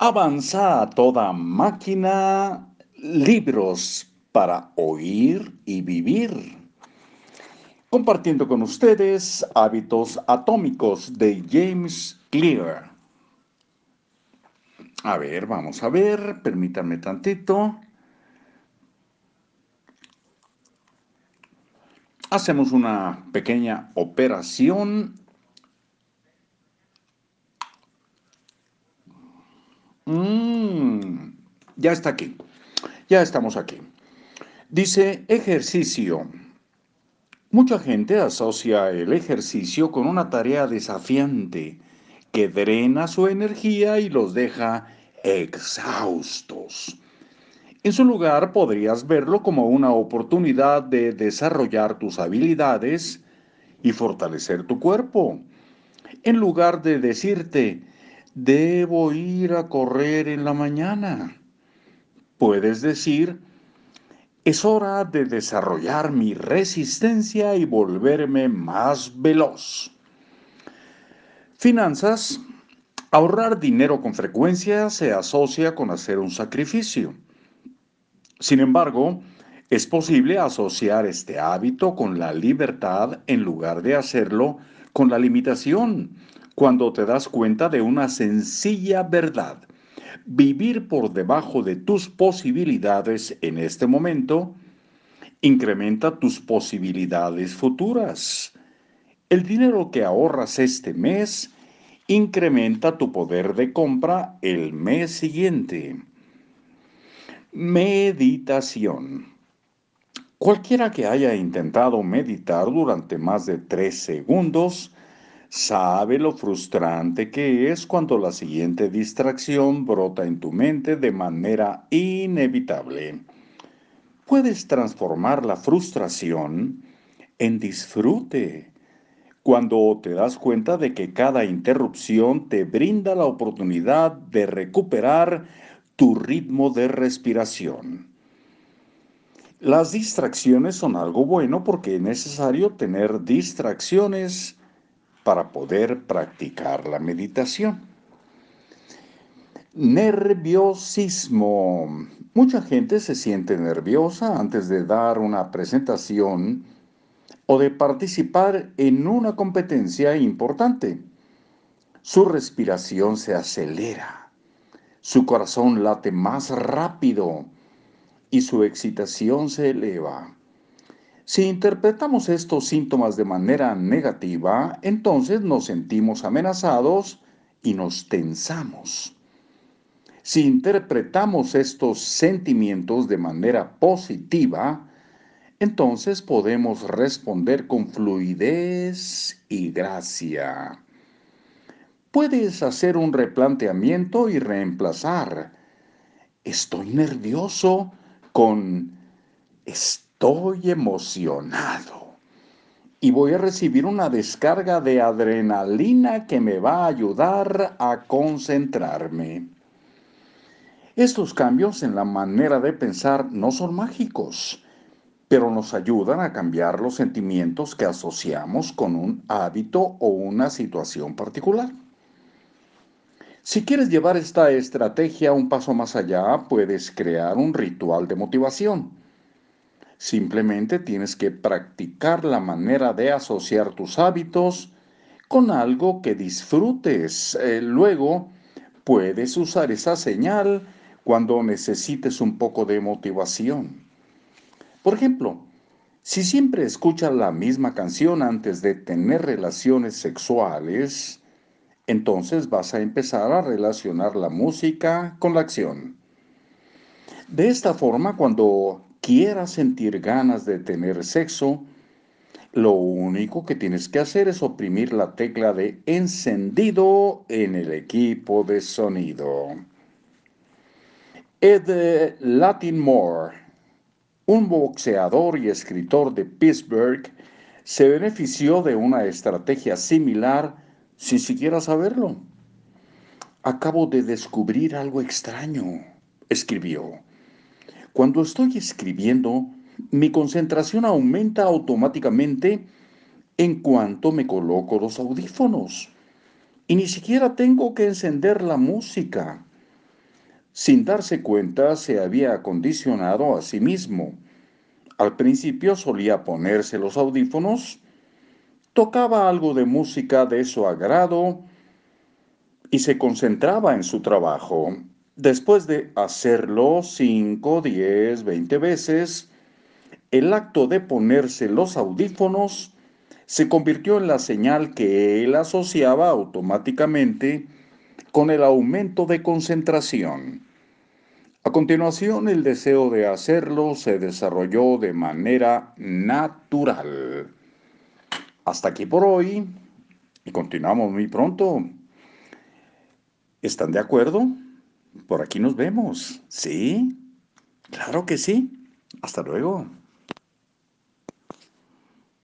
Avanza a toda máquina, libros para oír y vivir. Compartiendo con ustedes hábitos atómicos de James Clear. A ver, vamos a ver, permítanme tantito. Hacemos una pequeña operación ya está aquí. Ya estamos aquí. Dice ejercicio. Mucha gente asocia el ejercicio con una tarea desafiante que drena su energía y los deja exhaustos. En su lugar podrías verlo como una oportunidad de desarrollar tus habilidades y fortalecer tu cuerpo. En lugar de decirte, debo ir a correr en la mañana. Puedes decir, es hora de desarrollar mi resistencia y volverme más veloz. Finanzas. Ahorrar dinero con frecuencia se asocia con hacer un sacrificio. Sin embargo, es posible asociar este hábito con la libertad en lugar de hacerlo con la limitación cuando te das cuenta de una sencilla verdad. Vivir por debajo de tus posibilidades en este momento incrementa tus posibilidades futuras. El dinero que ahorras este mes incrementa tu poder de compra el mes siguiente. Meditación. Cualquiera que haya intentado meditar durante más de tres segundos sabe lo frustrante que es cuando la siguiente distracción brota en tu mente de manera inevitable. Puedes transformar la frustración en disfrute cuando te das cuenta de que cada interrupción te brinda la oportunidad de recuperar tu ritmo de respiración. Las distracciones son algo bueno porque es necesario tener distracciones para poder practicar la meditación. Nerviosismo. Mucha gente se siente nerviosa antes de dar una presentación o de participar en una competencia importante. Su respiración se acelera, su corazón late más rápido y su excitación se eleva. Si interpretamos estos síntomas de manera negativa, entonces nos sentimos amenazados y nos tensamos. Si interpretamos estos sentimientos de manera positiva, entonces podemos responder con fluidez y gracia. Puedes hacer un replanteamiento y reemplazar estoy nervioso con Estoy emocionado y voy a recibir una descarga de adrenalina que me va a ayudar a concentrarme. Estos cambios en la manera de pensar no son mágicos, pero nos ayudan a cambiar los sentimientos que asociamos con un hábito o una situación particular. Si quieres llevar esta estrategia un paso más allá, puedes crear un ritual de motivación Simplemente tienes que practicar la manera de asociar tus hábitos con algo que disfrutes. Eh, luego puedes usar esa señal cuando necesites un poco de motivación. Por ejemplo, si siempre escuchas la misma canción antes de tener relaciones sexuales, entonces vas a empezar a relacionar la música con la acción. De esta forma, cuando quieras sentir ganas de tener sexo, lo único que tienes que hacer es oprimir la tecla de encendido en el equipo de sonido. Ed Latimore, un boxeador y escritor de Pittsburgh, se benefició de una estrategia similar sin siquiera saberlo. Acabo de descubrir algo extraño, escribió. Cuando estoy escribiendo, mi concentración aumenta automáticamente en cuanto me coloco los audífonos. Y ni siquiera tengo que encender la música. sin darse cuenta se había acondicionado a sí mismo. Al principio solía ponerse los audífonos, tocaba algo de música de su agrado y se concentraba en su trabajo. Después de hacerlo 5, 10, 20 veces, el acto de ponerse los audífonos se convirtió en la señal que él asociaba automáticamente con el aumento de concentración. A continuación, el deseo de hacerlo se desarrolló de manera natural. Hasta aquí por hoy y continuamos muy pronto. ¿Están de acuerdo? Por aquí nos vemos. ¿Sí? Claro que sí. Hasta luego.